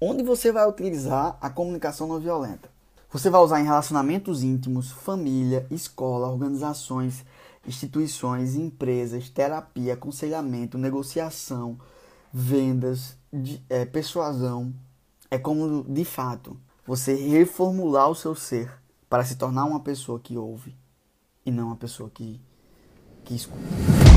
Onde você vai utilizar a comunicação não violenta? Você vai usar em relacionamentos íntimos, família, escola, organizações, instituições, empresas, terapia, aconselhamento, negociação, vendas, de, é, persuasão. É como, de fato, você reformular o seu ser para se tornar uma pessoa que ouve e não uma pessoa que, que escuta.